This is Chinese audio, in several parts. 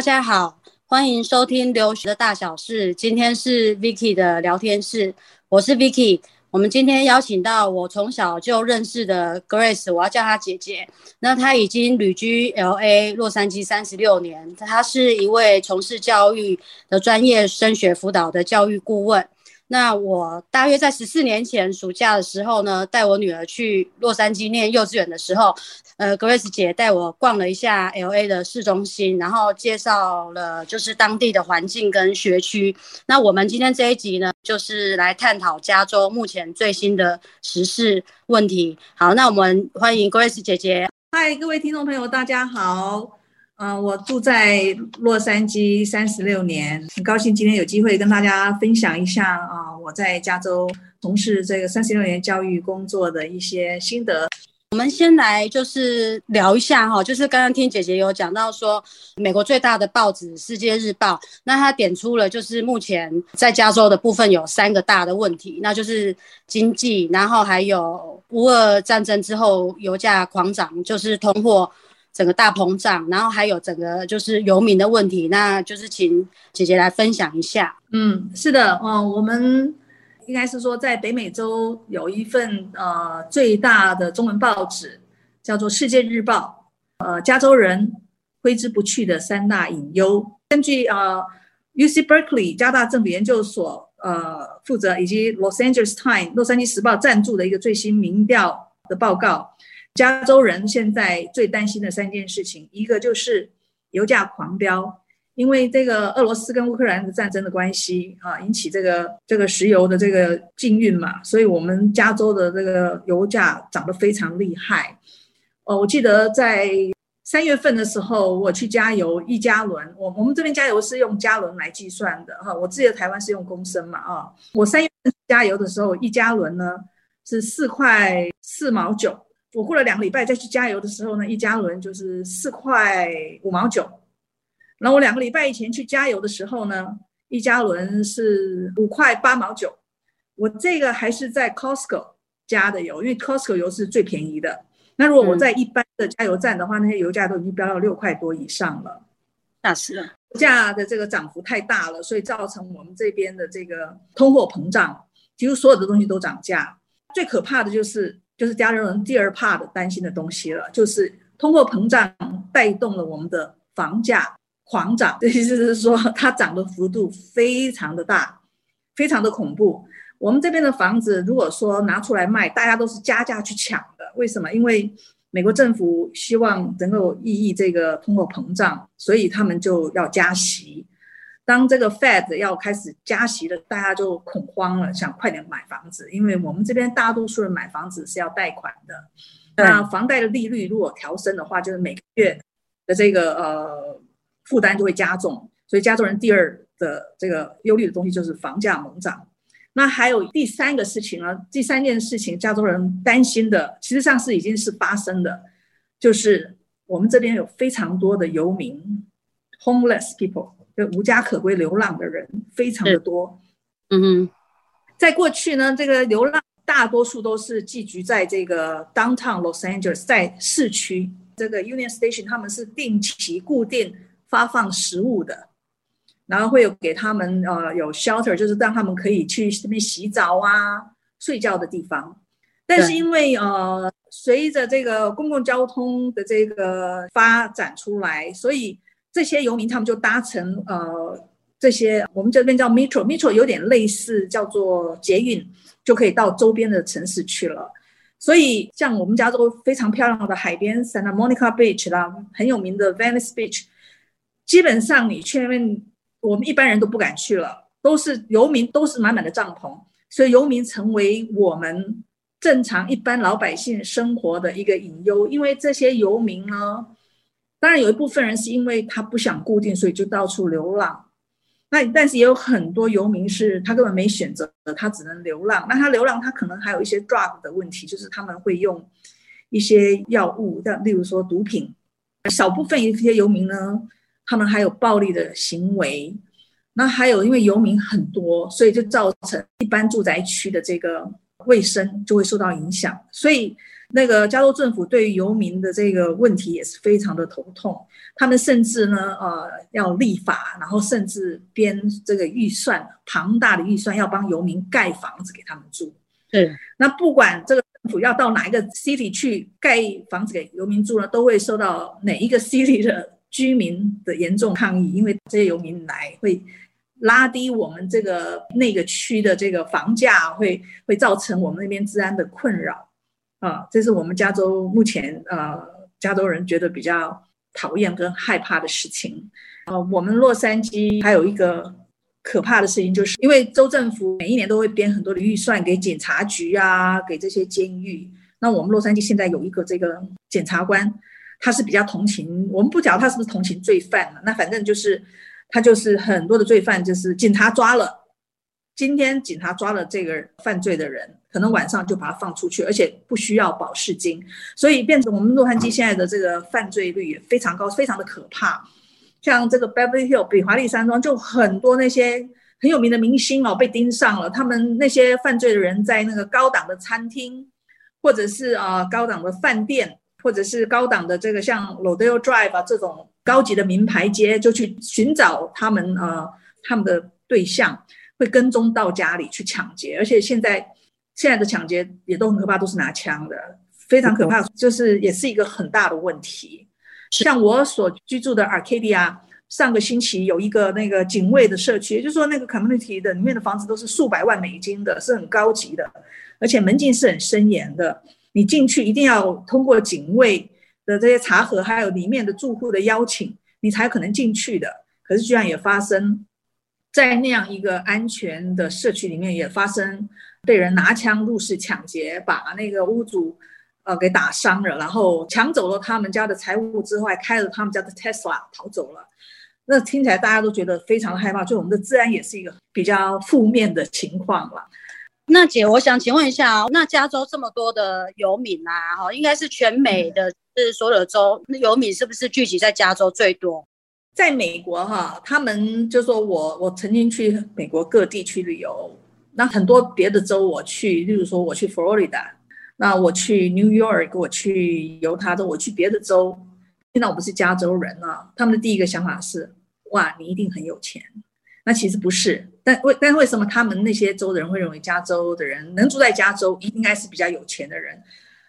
大家好，欢迎收听留学的大小事。今天是 Vicky 的聊天室，我是 Vicky。我们今天邀请到我从小就认识的 Grace，我要叫她姐姐。那她已经旅居 LA 洛杉矶三十六年，她是一位从事教育的专业升学辅导的教育顾问。那我大约在十四年前暑假的时候呢，带我女儿去洛杉矶念幼稚园的时候，呃，Grace 姐带我逛了一下 LA 的市中心，然后介绍了就是当地的环境跟学区。那我们今天这一集呢，就是来探讨加州目前最新的时事问题。好，那我们欢迎 Grace 姐姐。嗨，各位听众朋友，大家好。嗯、我住在洛杉矶三十六年，很高兴今天有机会跟大家分享一下啊、我在加州从事这个三十六年教育工作的一些心得。我们先来就是聊一下哈，就是刚刚听姐姐有讲到说，美国最大的报纸《世界日报》，那它点出了就是目前在加州的部分有三个大的问题，那就是经济，然后还有乌俄战争之后油价狂涨，就是通货。整个大膨胀，然后还有整个就是游民的问题，那就是请姐姐来分享一下。嗯，是的，嗯，我们应该是说在北美洲有一份呃最大的中文报纸，叫做《世界日报》。呃，加州人挥之不去的三大隐忧。根据呃 UC Berkeley 加大政府研究所呃负责以及 Los Angeles Times 洛杉矶时报赞助的一个最新民调的报告。加州人现在最担心的三件事情，一个就是油价狂飙，因为这个俄罗斯跟乌克兰的战争的关系啊，引起这个这个石油的这个禁运嘛，所以我们加州的这个油价涨得非常厉害。哦，我记得在三月份的时候，我去加油一加仑，我我们这边加油是用加仑来计算的哈，我记得台湾是用公升嘛啊，我三月份加油的时候，一加仑呢是四块四毛九。我过了两个礼拜再去加油的时候呢，一加仑就是四块五毛九。然后我两个礼拜以前去加油的时候呢，一加仑是五块八毛九。我这个还是在 Costco 加的油，因为 Costco 油是最便宜的。那如果我在一般的加油站的话，那些油价都已经飙到六块多以上了。那是了，油价的这个涨幅太大了，所以造成我们这边的这个通货膨胀，几乎所有的东西都涨价。最可怕的就是。就是加州人第二怕的担心的东西了，就是通货膨胀带动了我们的房价狂涨，这 意思是说它涨的幅度非常的大，非常的恐怖。我们这边的房子如果说拿出来卖，大家都是加价去抢的。为什么？因为美国政府希望能够抑抑这个通货膨胀，所以他们就要加息。当这个 Fed 要开始加息了，大家就恐慌了，想快点买房子，因为我们这边大多数人买房子是要贷款的。那房贷的利率如果调升的话，就是每个月的这个呃负担就会加重。所以加州人第二的这个忧虑的东西就是房价猛涨。那还有第三个事情呢，第三件事情加州人担心的，其实上是已经是发生的，就是我们这边有非常多的游民 （homeless people）。无家可归、流浪的人非常的多。嗯嗯，在过去呢，这个流浪大多数都是寄居在这个 Downtown Los Angeles，在市区这个 Union Station，他们是定期固定发放食物的，然后会有给他们呃有 shelter，就是让他们可以去这边洗澡啊、睡觉的地方。但是因为呃随着这个公共交通的这个发展出来，所以这些游民他们就搭乘呃这些我们这边叫 metro，metro 有点类似叫做捷运，就可以到周边的城市去了。所以像我们加州非常漂亮的海边，Santa Monica Beach 啦，很有名的 Venice Beach，基本上你去那边，我们一般人都不敢去了，都是游民，都是满满的帐篷，所以游民成为我们正常一般老百姓生活的一个隐忧，因为这些游民呢。当然有一部分人是因为他不想固定，所以就到处流浪。那但是也有很多游民是他根本没选择，他只能流浪。那他流浪，他可能还有一些 drug 的问题，就是他们会用一些药物，像例如说毒品。少部分一些游民呢，他们还有暴力的行为。那还有因为游民很多，所以就造成一般住宅区的这个卫生就会受到影响。所以那个加州政府对于游民的这个问题也是非常的头痛，他们甚至呢，呃，要立法，然后甚至编这个预算，庞大的预算要帮游民盖房子给他们住。对，那不管这个政府要到哪一个 city 去盖房子给游民住呢，都会受到哪一个 city 的居民的严重抗议，因为这些游民来会拉低我们这个那个区的这个房价，会会造成我们那边治安的困扰。啊，这是我们加州目前呃，加州人觉得比较讨厌跟害怕的事情。呃，我们洛杉矶还有一个可怕的事情，就是因为州政府每一年都会编很多的预算给警察局啊，给这些监狱。那我们洛杉矶现在有一个这个检察官，他是比较同情，我们不讲他是不是同情罪犯，那反正就是他就是很多的罪犯，就是警察抓了，今天警察抓了这个犯罪的人。可能晚上就把它放出去，而且不需要保释金，所以变成我们洛杉矶现在的这个犯罪率也非常高，非常的可怕。像这个 Beverly Hill 比华利山庄，就很多那些很有名的明星哦被盯上了，他们那些犯罪的人在那个高档的餐厅，或者是啊高档的饭店，或者是高档的这个像 Lodeo Drive 啊这种高级的名牌街，就去寻找他们呃他们的对象，会跟踪到家里去抢劫，而且现在。现在的抢劫也都很可怕，都是拿枪的，非常可怕，就是也是一个很大的问题。像我所居住的 Arcadia，上个星期有一个那个警卫的社区，也就是说那个 community 的里面的房子都是数百万美金的，是很高级的，而且门禁是很森严的，你进去一定要通过警卫的这些查核，还有里面的住户的邀请，你才可能进去的。可是居然也发生在那样一个安全的社区里面也发生。被人拿枪入室抢劫，把那个屋主呃给打伤了，然后抢走了他们家的财物之后，还开了他们家的 Tesla 逃走了。那听起来大家都觉得非常害怕，就我们的治安也是一个比较负面的情况了。那姐，我想请问一下，那加州这么多的游民啊，哈，应该是全美的，是所有的州，那游民是不是聚集在加州最多？在美国哈，他们就说我我曾经去美国各地去旅游。那很多别的州我去，例如说我去佛罗里达，那我去 New York，我去犹他州，我去别的州，现在我不是加州人啊，他们的第一个想法是，哇，你一定很有钱。那其实不是，但为但为什么他们那些州的人会认为加州的人能住在加州应该是比较有钱的人？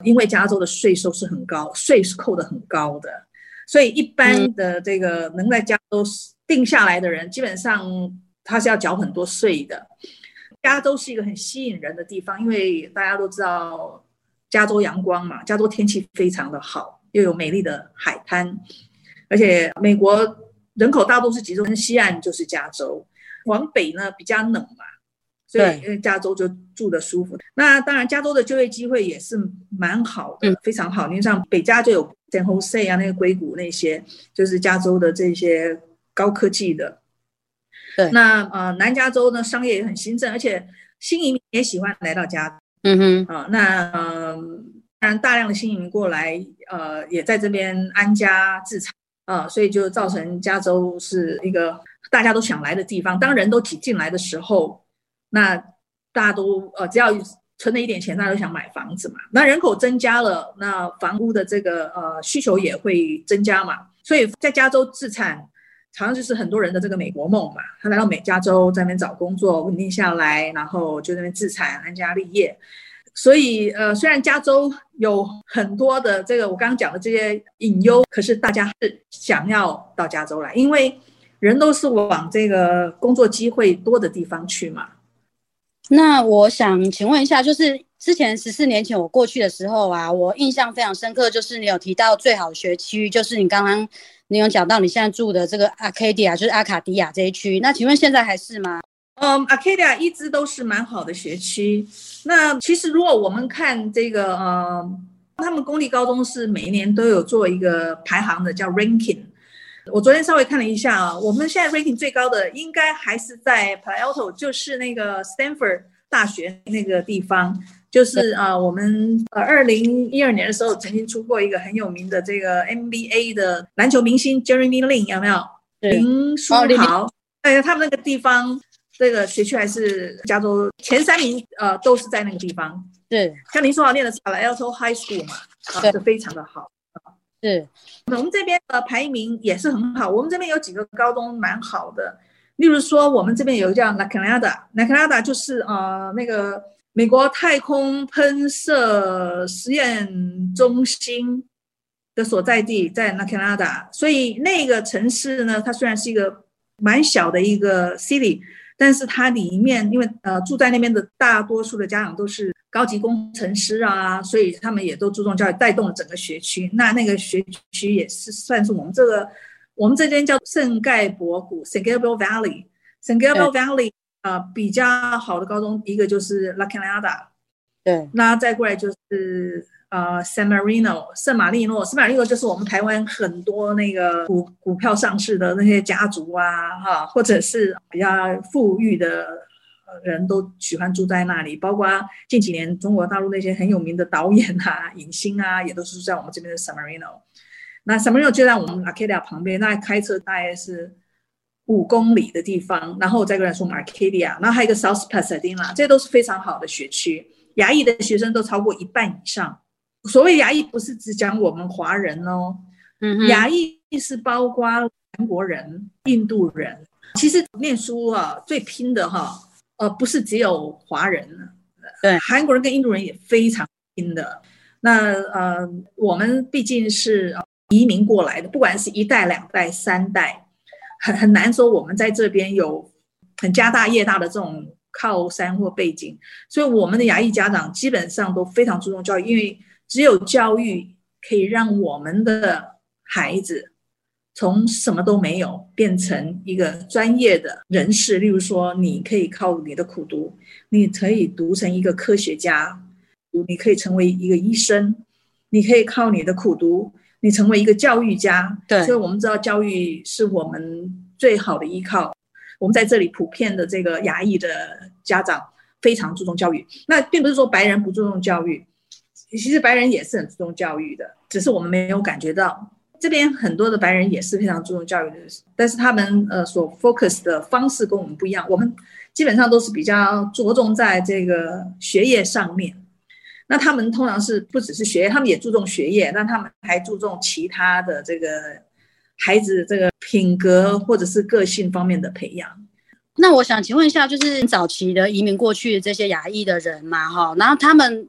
因为加州的税收是很高，税是扣的很高的，所以一般的这个能在加州定下来的人，基本上他是要缴很多税的。加州是一个很吸引人的地方，因为大家都知道加州阳光嘛，加州天气非常的好，又有美丽的海滩，而且美国人口大多是集中在西岸，就是加州。往北呢比较冷嘛，所以因为加州就住的舒服。那当然，加州的就业机会也是蛮好的，非常好。你像北加就有 San Jose 啊，那个硅谷那些，就是加州的这些高科技的。对，那呃，南加州呢，商业也很兴盛，而且新移民也喜欢来到加，嗯哼，啊、呃，那呃，当然大量的新移民过来，呃，也在这边安家置产，啊、呃，所以就造成加州是一个大家都想来的地方。当人都挤进来的时候，那大家都呃，只要存了一点钱，大家都想买房子嘛。那人口增加了，那房屋的这个呃需求也会增加嘛。所以在加州自产。好像就是很多人的这个美国梦嘛，他来到美加州，在那边找工作，稳定下来，然后就在那边自产，安家立业。所以，呃，虽然加州有很多的这个我刚刚讲的这些隐忧，可是大家是想要到加州来，因为人都是往这个工作机会多的地方去嘛。那我想请问一下，就是之前十四年前我过去的时候啊，我印象非常深刻，就是你有提到最好的学区，就是你刚刚。你有讲到你现在住的这个 Arcadia，就是阿卡迪亚这一区，那请问现在还是吗？嗯，Arcadia 一直都是蛮好的学区。那其实如果我们看这个，呃，他们公立高中是每一年都有做一个排行的，叫 ranking。我昨天稍微看了一下啊，我们现在 ranking 最高的应该还是在 Palo Alto，就是那个 Stanford 大学那个地方。就是啊、呃，我们呃，二零一二年的时候曾经出过一个很有名的这个 NBA 的篮球明星 Jeremy Lin 有没有？林书豪，哎，他们那个地方这个学区还是加州前三名，呃，都是在那个地方。对，像林书豪念的是 Palo Alto High School 嘛，啊，是非常的好。是，我们这边的排名也是很好。我们这边有几个高中蛮好的，例如说，我们这边有个叫 La Canada，La Canada 就是呃那个美国太空喷射实验中心的所在地，在 La Canada。所以那个城市呢，它虽然是一个蛮小的一个 city，但是它里面因为呃住在那边的大多数的家长都是。高级工程师啊，所以他们也都注重教育，带动了整个学区。那那个学区也是算是我们这个，我们这边叫圣盖博谷 （San Gabriel Valley）。San Gabriel Valley 啊、呃，比较好的高中一个就是 La Canada，对，那再过来就是呃 San Marino 圣马力诺，圣马力诺就是我们台湾很多那个股股票上市的那些家族啊，哈，或者是比较富裕的。人都喜欢住在那里，包括近几年中国大陆那些很有名的导演啊、影星啊，也都是住在我们这边的 San Marino。那 San Marino 就在我们 Arcadia 旁边，那开车大概是五公里的地方。然后再过来说 Arcadia，然后还有一个 South Pasadena，这些都是非常好的学区。亚裔的学生都超过一半以上。所谓牙裔，不是只讲我们华人哦，嗯，亚裔是包括韩国人、印度人。其实念书啊，最拼的哈。呃，不是只有华人，对，韩国人跟印度人也非常拼的。那呃，我们毕竟是移民过来的，不管是一代、两代、三代，很很难说我们在这边有很家大业大的这种靠山或背景。所以，我们的牙裔家长基本上都非常注重教育，因为只有教育可以让我们的孩子。从什么都没有变成一个专业的人士，例如说，你可以靠你的苦读，你可以读成一个科学家，你可以成为一个医生，你可以靠你的苦读，你成为一个教育家。对，所以我们知道教育是我们最好的依靠。我们在这里普遍的这个亚裔的家长非常注重教育，那并不是说白人不注重教育，其实白人也是很注重教育的，只是我们没有感觉到。这边很多的白人也是非常注重教育的，但是他们呃所 focus 的方式跟我们不一样。我们基本上都是比较着重在这个学业上面，那他们通常是不只是学业，他们也注重学业，但他们还注重其他的这个孩子这个品格或者是个性方面的培养。那我想请问一下，就是早期的移民过去的这些亚裔的人嘛，哈，然后他们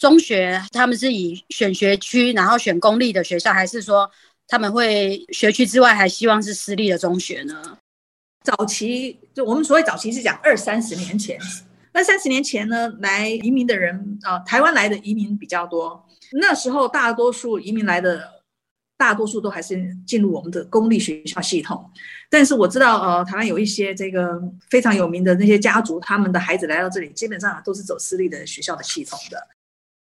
中学他们是以选学区，然后选公立的学校，还是说？他们会学区之外还希望是私立的中学呢？早期就我们所谓早期是讲二三十年前，那三十年前呢，来移民的人啊、台湾来的移民比较多。那时候大多数移民来的，大多数都还是进入我们的公立学校系统。但是我知道，呃，台湾有一些这个非常有名的那些家族，他们的孩子来到这里，基本上都是走私立的学校的系统的。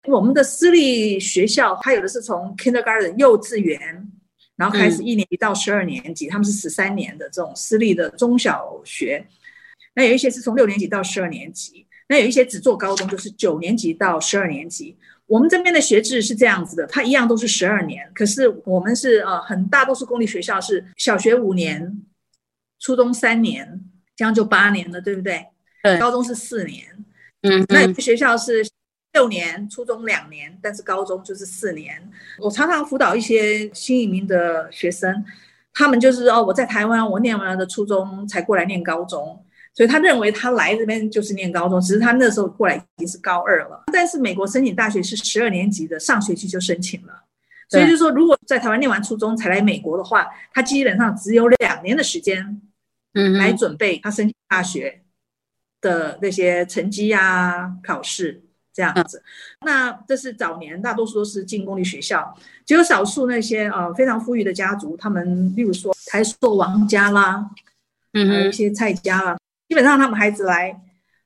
我们的私立学校，它有的是从 Kindergarten 幼稚园。然后开始一年级到十二年级，嗯，他们是十三年的这种私立的中小学。那有一些是从六年级到十二年级，那有一些只做高中，就是九年级到十二年级。我们这边的学制是这样子的，它一样都是十二年，可是我们是呃很大多数公立学校是小学五年，初中三年，这样就八年了，对不对？对，高中是四年。嗯，那有些学校是。六年，初中两年，但是高中就是四年。我常常辅导一些新移民的学生，他们就是哦，我在台湾，我念完了的初中才过来念高中，所以他认为他来这边就是念高中，只是他那时候过来已经是高二了。但是美国申请大学是十二年级的，上学期就申请了，所以就是说，如果在台湾念完初中才来美国的话，他基本上只有两年的时间，嗯，来准备他申请大学的那些成绩呀、考试。这样子，那这是早年大多数都是进公立学校，只有少数那些呃非常富裕的家族，他们例如说台塑王家啦，嗯，还有一些蔡家啦，基本上他们孩子来，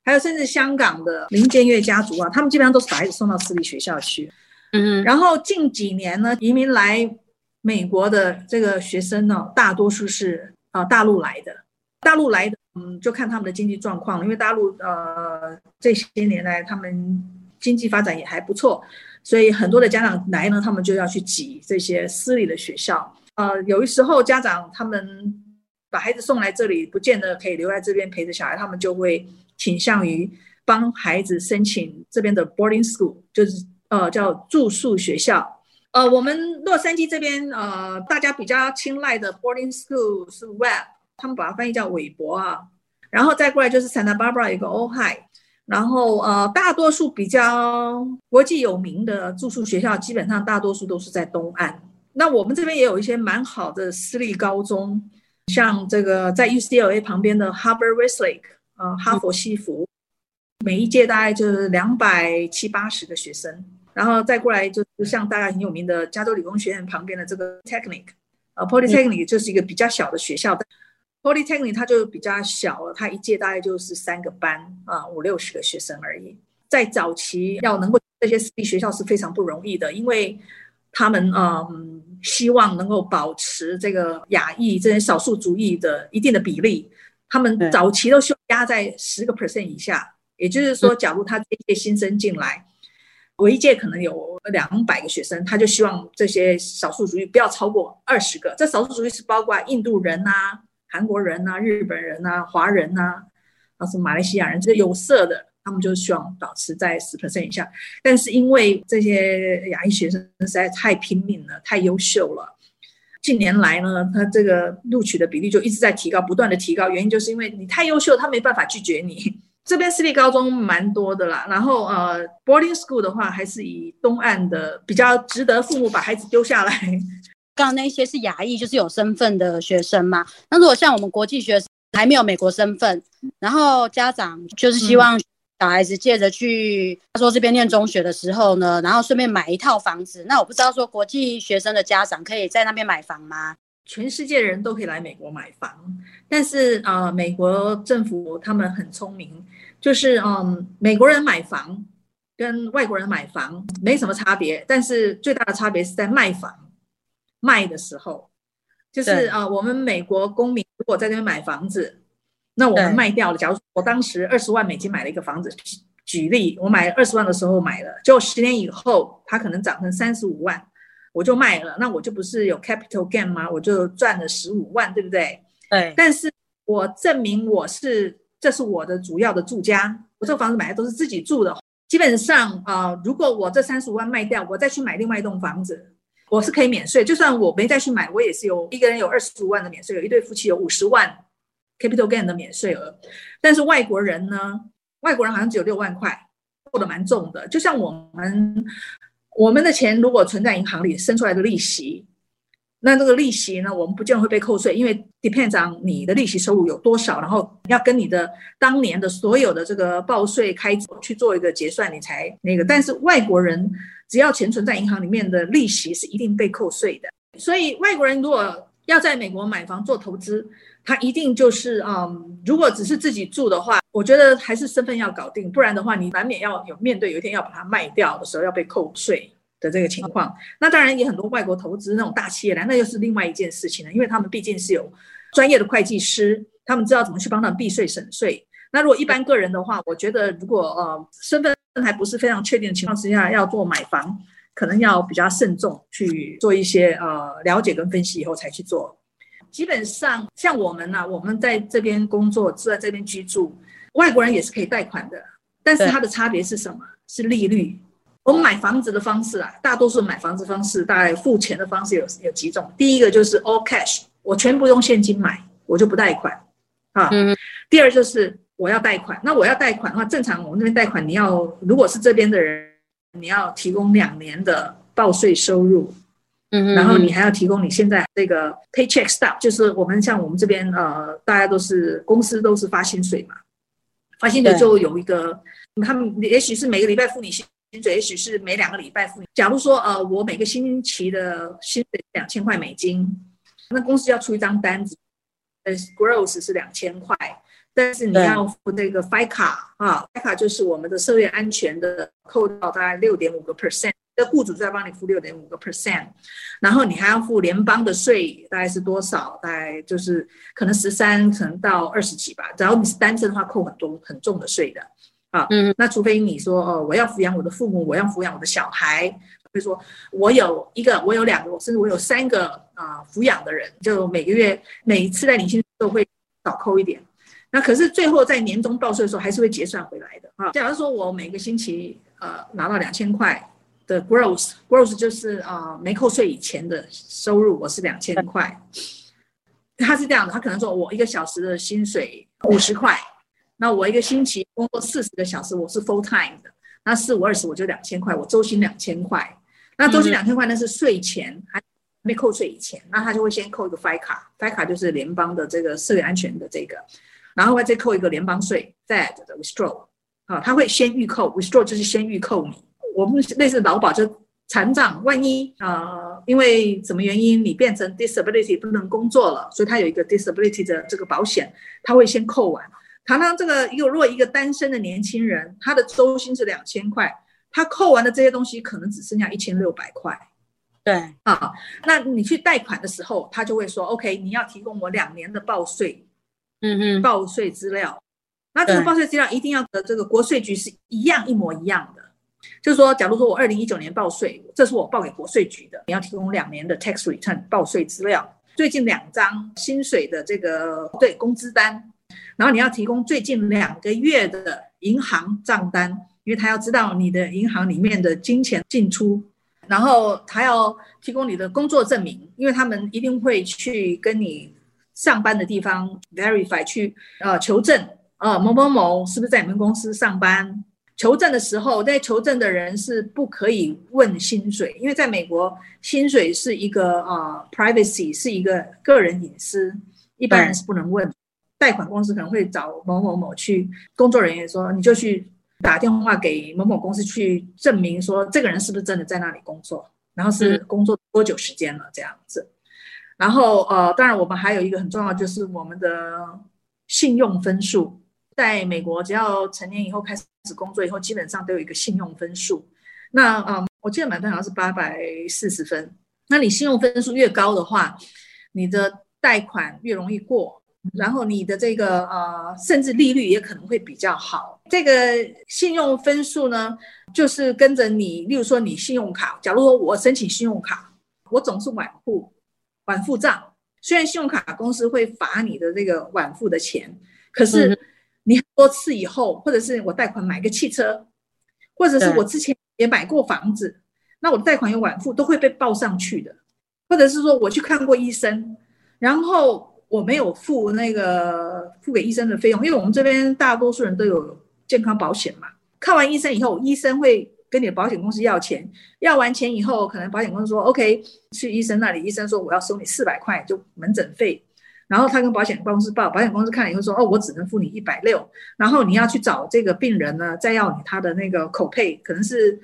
还有甚至香港的林建岳家族啊，他们基本上都是把孩子送到私立学校去，嗯，然后近几年呢，移民来美国的这个学生呢，大多数是啊、呃、大陆来的，大陆来的，嗯，就看他们的经济状况了，因为大陆呃这些年来他们。经济发展也还不错，所以很多的家长来呢，他们就要去挤这些私立的学校。呃，有的时候家长他们把孩子送来这里，不见得可以留在这边陪着小孩，他们就会倾向于帮孩子申请这边的 boarding school，就是呃叫住宿学校。呃，我们洛杉矶这边呃，大家比较青睐的 boarding school 是 Web，他们把它翻译叫韦伯啊。然后再过来就是 Santa Barbara 一个 Ojai，然后呃，大多数比较国际有名的住宿学校，基本上大多数都是在东岸。那我们这边也有一些蛮好的私立高中，像这个在 UCLA 旁边的 Harvard Westlake，呃，哈佛西服，每一届大概就是两百七八十个学生。然后再过来就是像大概很有名的加州理工学院旁边的这个 Technic，呃，Polytechnic 就是一个比较小的学校。Polytechnic 它就比较小了，它一届大概就是三个班啊，五六十个学生而已。在早期要能够这些私立学校是非常不容易的，因为他们嗯希望能够保持这个亚裔这些少数族裔的一定的比例，他们早期都希望压在十个 percent 以下。也就是说，假如他这届新生进来，我一届可能有两百个学生，他就希望这些少数族裔不要超过二十个。这少数族裔是包括印度人啊。韩国人呐、啊、日本人呐、啊、华人呐、啊，啊是马来西亚人，这些有色的，他们就希望保持在十 percent 以下。但是因为这些亚裔学生实在太拼命了，太优秀了，近年来呢，他这个录取的比例就一直在提高，不断的提高。原因就是因为你太优秀，他没办法拒绝你。这边私立高中蛮多的啦，然后呃，boarding school 的话，还是以东岸的比较值得父母把孩子丢下来。刚刚那些是亚裔，就是有身份的学生嘛。那如果像我们国际学生还没有美国身份，然后家长就是希望小孩子借着去他说这边念中学的时候呢，然后顺便买一套房子。那我不知道说国际学生的家长可以在那边买房吗？全世界的人都可以来美国买房，但是啊、呃，美国政府他们很聪明，就是嗯，美国人买房跟外国人买房没什么差别，但是最大的差别是在卖房。卖的时候，就是啊、呃，我们美国公民如果在这边买房子，那我们卖掉了。假如我当时二十万美金买了一个房子，举例，我买二十万的时候买了，就十年以后它可能涨成三十五万，我就卖了，那我就不是有 capital gain 吗？我就赚了十五万，对不对？对。但是我证明我是，这是我的主要的住家，我这个房子买的都是自己住的。基本上啊、呃，如果我这三十五万卖掉，我再去买另外一栋房子。我是可以免税，就算我没再去买，我也是有一个人有二十五万的免税，有一对夫妻有五十万 capital gain 的免税额。但是外国人呢？外国人好像只有六万块，扣的蛮重的。就像我们我们的钱如果存在银行里，生出来的利息，那这个利息呢，我们不见得会被扣税，因为 depends on 你的利息收入有多少，然后要跟你的当年的所有的这个报税开去做一个结算，你才那个。但是外国人。只要钱存在银行里面的利息是一定被扣税的，所以外国人如果要在美国买房做投资，他一定就是嗯，如果只是自己住的话，我觉得还是身份要搞定，不然的话你难免要有面对有一天要把它卖掉的时候要被扣税的这个情况。那当然也很多外国投资那种大企业来，那又是另外一件事情了，因为他们毕竟是有专业的会计师，他们知道怎么去帮他们避税省税。那如果一般个人的话，我觉得如果呃身份还不是非常确定的情况之下，要做买房，可能要比较慎重去做一些呃了解跟分析以后才去做。基本上像我们呢、啊，我们在这边工作，住在这边居住，外国人也是可以贷款的，但是它的差别是什么？是利率。我们买房子的方式啊，大多数买房子方式大概付钱的方式有有几种。第一个就是 all cash，我全部用现金买，我就不贷款啊。嗯。第二就是。我要贷款，那我要贷款的话，正常我们这边贷款，你要如果是这边的人，你要提供两年的报税收入，嗯，然后你还要提供你现在这个 paycheck stub，就是我们像我们这边呃，大家都是公司都是发薪水嘛，发薪水就有一个，他们也许是每个礼拜付你薪水，也许是每两个礼拜付你。假如说呃，我每个星期的薪水两千块美金，那公司要出一张单子，呃，gross 是两千块。但是你要付那个 FICA 啊，FICA 就是我们的社会安全的扣到大概六点五个 percent，那雇主再帮你付六点五个 percent，然后你还要付联邦的税，大概是多少？大概就是可能十三，可能到二十几吧。只要你是单身的话，扣很多很重的税的啊。嗯，那除非你说哦，我要抚养我的父母，我要抚养我的小孩，比如说我有一个，我有两个，甚至我有三个啊抚养的人，就每个月每一次在领薪都会少扣一点。那可是最后在年终报税的时候还是会结算回来的啊。假如说我每个星期呃拿到两千块的 gross，gross 就是啊、呃、没扣税以前的收入，我是两千块。他是这样的，他可能说我一个小时的薪水五十块，那我一个星期工作四十个小时，我是 full time 的，那四五二十我就两千块，我周薪两千块。那周薪两千块那是税前还没扣税以前，那他就会先扣一个 fica，fica 就是联邦的这个社会安全的这个。然后再扣一个联邦税的 withdraw，啊，他会先预扣，withdraw 就是先预扣你。我们类似劳保就残障，万一呃因为什么原因你变成 disability 不能工作了，所以他有一个 disability 的这个保险，他会先扣完。常常这个又如果一个单身的年轻人，他的周薪是两千块，他扣完的这些东西可能只剩下一千六百块。对啊，那你去贷款的时候，他就会说，OK，你要提供我两年的报税。嗯嗯，报税资料，那这个报税资料一定要和这个国税局是一样一模一样的。就是说，假如说我二零一九年报税，这是我报给国税局的，你要提供两年的 tax return 报税资料，最近两张薪水的这个对工资单，然后你要提供最近两个月的银行账单，因为他要知道你的银行里面的金钱进出，然后他要提供你的工作证明，因为他们一定会去跟你。上班的地方 verify 去呃求证，呃某某某是不是在你们公司上班？求证的时候，在求证的人是不可以问薪水，因为在美国薪水是一个呃 privacy 是一个个人隐私，一般人是不能问。贷款公司可能会找某某某去工作人员说，你就去打电话给某某公司去证明说这个人是不是真的在那里工作，然后是工作多久时间了这样子。然后，呃，当然，我们还有一个很重要，就是我们的信用分数。在美国，只要成年以后开始工作以后，基本上都有一个信用分数。那，嗯，我记得满分好像是八百四十分。那你信用分数越高的话，你的贷款越容易过，然后你的这个呃，甚至利率也可能会比较好。这个信用分数呢，就是跟着你，例如说你信用卡，假如说我申请信用卡，我总是晚付。晚付账，虽然信用卡公司会罚你的这个晚付的钱，可是你很多次以后，或者是我贷款买个汽车，或者是我之前也买过房子，那我的贷款有晚付都会被报上去的，或者是说我去看过医生，然后我没有付那个付给医生的费用，因为我们这边大多数人都有健康保险嘛，看完医生以后，医生会。跟你的保险公司要钱，要完钱以后，可能保险公司说 OK，去医生那里，医生说我要收你四百块就门诊费，然后他跟保险公司报，保险公司看了以后说哦，我只能付你一百六，然后你要去找这个病人呢，再要你他的那个口配，可能是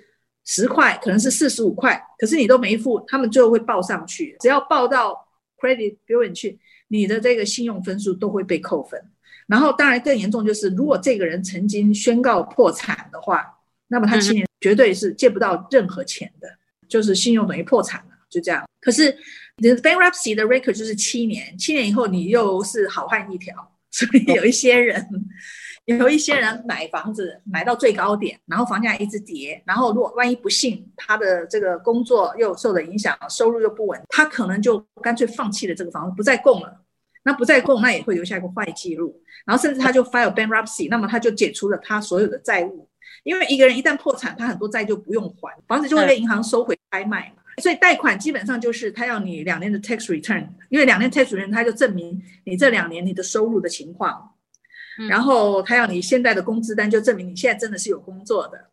十块，可能是四十五块，可是你都没付，他们最后会报上去，只要报到 credit bureau 去，你的这个信用分数都会被扣分，然后当然更严重就是如果这个人曾经宣告破产的话。那么他七年绝对是借不到任何钱的，就是信用等于破产了，就这样。可是你的 bankruptcy 的 record 就是七年，七年以后你又是好汉一条，所以有一些人，有一些人买房子买到最高点，然后房价一直跌，然后如果万一不幸他的这个工作又受了影响，收入又不稳，他可能就干脆放弃了这个房子，不再供了。那不再供，那也会留下一个坏记录，然后甚至他就 file bankruptcy，那么他就解除了他所有的债务。因为一个人一旦破产，他很多债就不用还，房子就会被银行收回拍卖嘛。所以贷款基本上就是他要你两年的 tax return，因为两年 tax return 他就证明你这两年你的收入的情况，然后他要你现在的工资单就证明你现在真的是有工作的，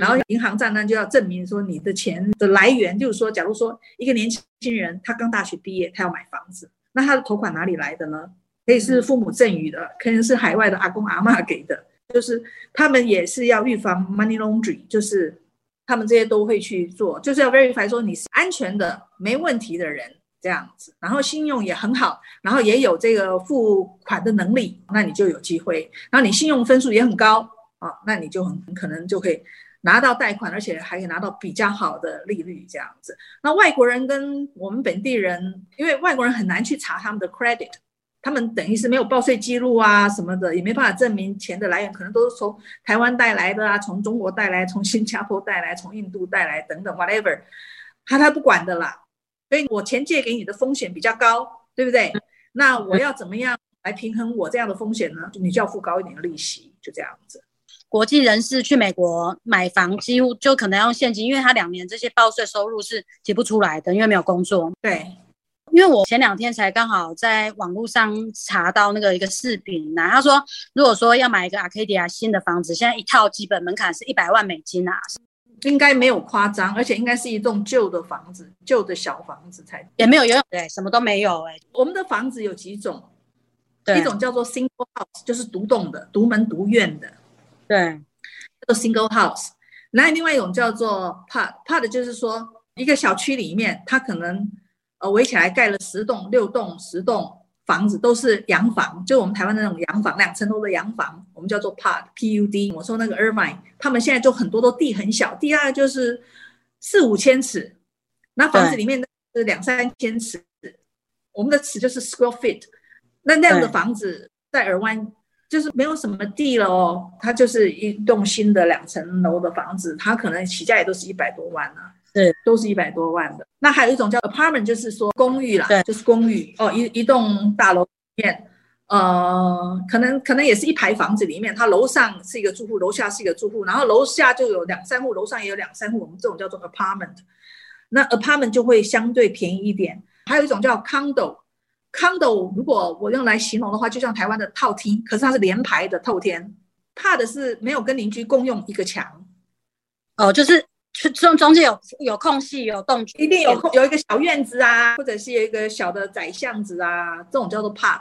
然后银行账单就要证明说你的钱的来源，就是说，假如说一个年轻人他刚大学毕业，他要买房子，那他的头款哪里来的呢？可以是父母赠予的，可能是海外的阿公阿妈给的。就是他们也是要预防 money laundry，就是他们这些都会去做，就是要 verify 说你是安全的、没问题的人这样子，然后信用也很好，然后也有这个付款的能力，那你就有机会。然后你信用分数也很高啊，那你就很可能就可以拿到贷款，而且还可以拿到比较好的利率这样子。那外国人跟我们本地人，因为外国人很难去查他们的 credit。他们等于是没有报税记录啊，什么的也没办法证明钱的来源，可能都是从台湾带来的啊，从中国带来，从新加坡带来，从印度带来等等，whatever，他他不管的啦。所以我钱借给你的风险比较高，对不对？那我要怎么样来平衡我这样的风险呢，你就要付高一点的利息，就这样子。国际人士去美国买房，几乎就可能要用现金，因为他两年这些报税收入是提不出来的，因为没有工作。对，因为我前两天才刚好在网络上查到那个一个视频啊，他说如果说要买一个 Arcadia 新的房子，现在一套基本门槛是一百万美金啊，应该没有夸张，而且应该是一栋旧的房子，旧的小房子才也没有游泳，对，什么都没有哎、欸。我们的房子有几种，一种叫做 single house，就是独栋的，独门独院的。对，叫做 single house，那另外一种叫做 part，part 就是说一个小区里面，它可能呃围起来盖了十栋、六栋、十栋房子，都是洋房，就我们台湾那种洋房，两层楼的洋房，我们叫做 pod，P-U-D。我说那个 Irvine，他们现在就很多都地很小，地大概就是四五千尺，那房子里面是两三千尺，我们的尺就是 square feet，那那样的房子在尔湾。就是没有什么地了哦，它就是一栋新的两层楼的房子，它可能起价也都是一百多万呢、啊，对，都是一百多万的。那还有一种叫 apartment，就是说公寓啦，对，就是公寓哦，一一栋大楼里面，呃，可能可能也是一排房子里面，它楼上是一个住户，楼下是一个住户，然后楼下就有两三户，楼上也有两三户，我们这种叫做 apartment。那 apartment 就会相对便宜一点。还有一种叫 condo。Condo 如果我用来形容的话，就像台湾的套厅，可是它是连排的透天。怕的是没有跟邻居共用一个墙，哦，就是中中间有有空隙，有洞，一定有空有一个小院子啊，或者是有一个小的窄巷子啊，这种叫做 pub。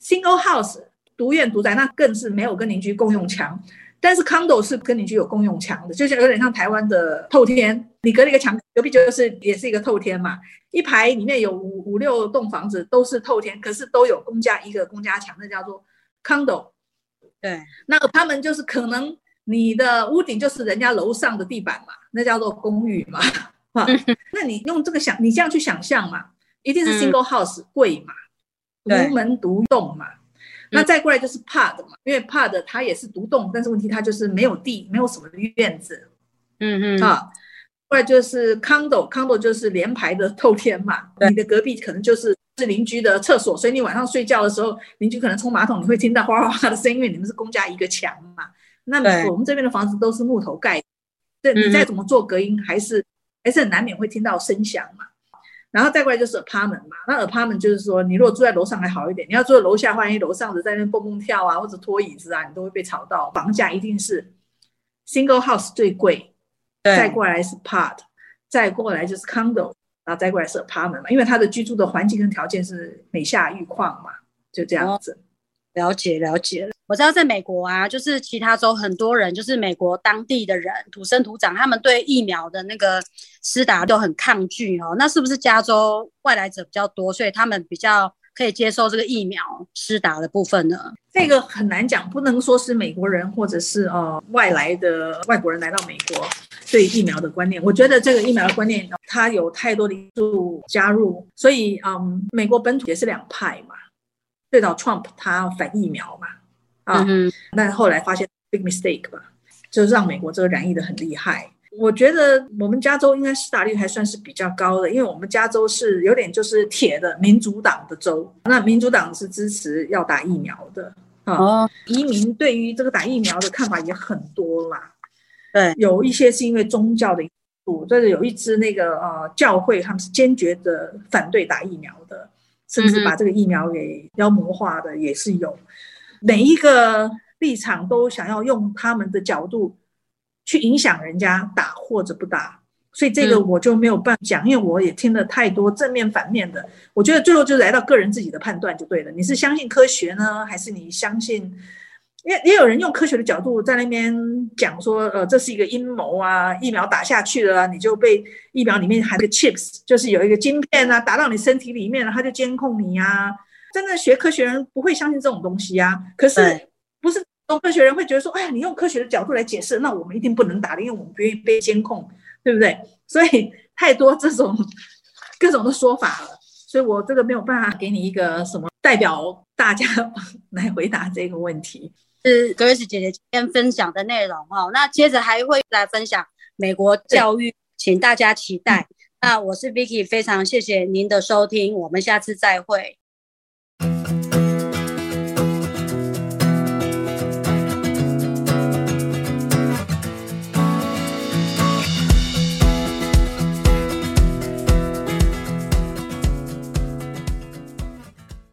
Single house 独院独宅，那更是没有跟邻居共用墙。但是 Condo 是跟邻居有共用墙的，就像有点像台湾的透天，你隔了一个墙，隔壁就是也是一个透天嘛。一排里面有五五六栋房子都是透天，可是都有公家一个公家墙，那叫做 Condo。对，那他们就是可能你的屋顶就是人家楼上的地板嘛，那叫做公寓嘛。啊，那你用这个想，你这样去想象嘛，一定是 Single House 贵嘛，独门独栋嘛。那再过来就是 pod 嘛，因为 pod 它也是独栋，但是问题它就是没有地，没有什么院子。嗯嗯，啊，过来就是 condo，condo 就是连排的透天嘛，你的隔壁可能就是是邻居的厕所，所以你晚上睡觉的时候，邻居可能冲马桶，你会听到哗哗哗的声音，因为你们是公家一个墙嘛。那我们这边的房子都是木头盖，对，你再怎么做隔音，还是还是很难免会听到声响嘛。然后再过来就是 apartment 嘛，那 apartment 就是说，你如果住在楼上还好一点，你要住在楼下，万一楼上的在那蹦蹦跳啊，或者拖椅子啊，你都会被吵到。房价一定是 single house 最贵，再过来是 part，再过来就是 condo，然后再过来是 apartment 嘛，因为它的居住的环境跟条件是每下愈况嘛，就这样子。了解了解了，我知道在美国啊，就是其他州很多人，就是美国当地的人土生土长，他们对疫苗的那个施打都很抗拒哦。那是不是加州外来者比较多，所以他们比较可以接受这个疫苗施打的部分呢？这个很难讲，不能说是美国人或者是呃外来的外国人来到美国对疫苗的观念。我觉得这个疫苗的观念，它有太多的因素加入，所以嗯，美国本土也是两派嘛。最早 Trump 他反疫苗嘛，啊，那、嗯、后来发现 big mistake 吧，就让美国这个染疫的很厉害。我觉得我们加州应该施打率还算是比较高的，因为我们加州是有点就是铁的民主党的州，那民主党是支持要打疫苗的啊。哦，移民对于这个打疫苗的看法也很多啦。对，有一些是因为宗教的因素，就是有一支那个呃教会，他们是坚决的反对打疫苗的。甚至把这个疫苗给妖魔化的也是有，每一个立场都想要用他们的角度去影响人家打或者不打，所以这个我就没有办法讲，因为我也听了太多正面反面的，我觉得最后就来到个人自己的判断就对了。你是相信科学呢，还是你相信？也也有人用科学的角度在那边讲说，呃，这是一个阴谋啊，疫苗打下去了，你就被疫苗里面含个 chips，就是有一个晶片啊，打到你身体里面了，它就监控你呀。真的学科学人不会相信这种东西呀。可是不是说科学人会觉得说，哎呀，你用科学的角度来解释，那我们一定不能打，因为我们不愿意被监控，对不对？所以太多这种 各种的说法了，所以我这个没有办法给你一个什么代表大家来回答这个问题。是 Grace 姐姐今天分享的内容哦，那接着还会来分享美国教育，请大家期待。那我是 Vicky，非常谢谢您的收听，我们下次再会。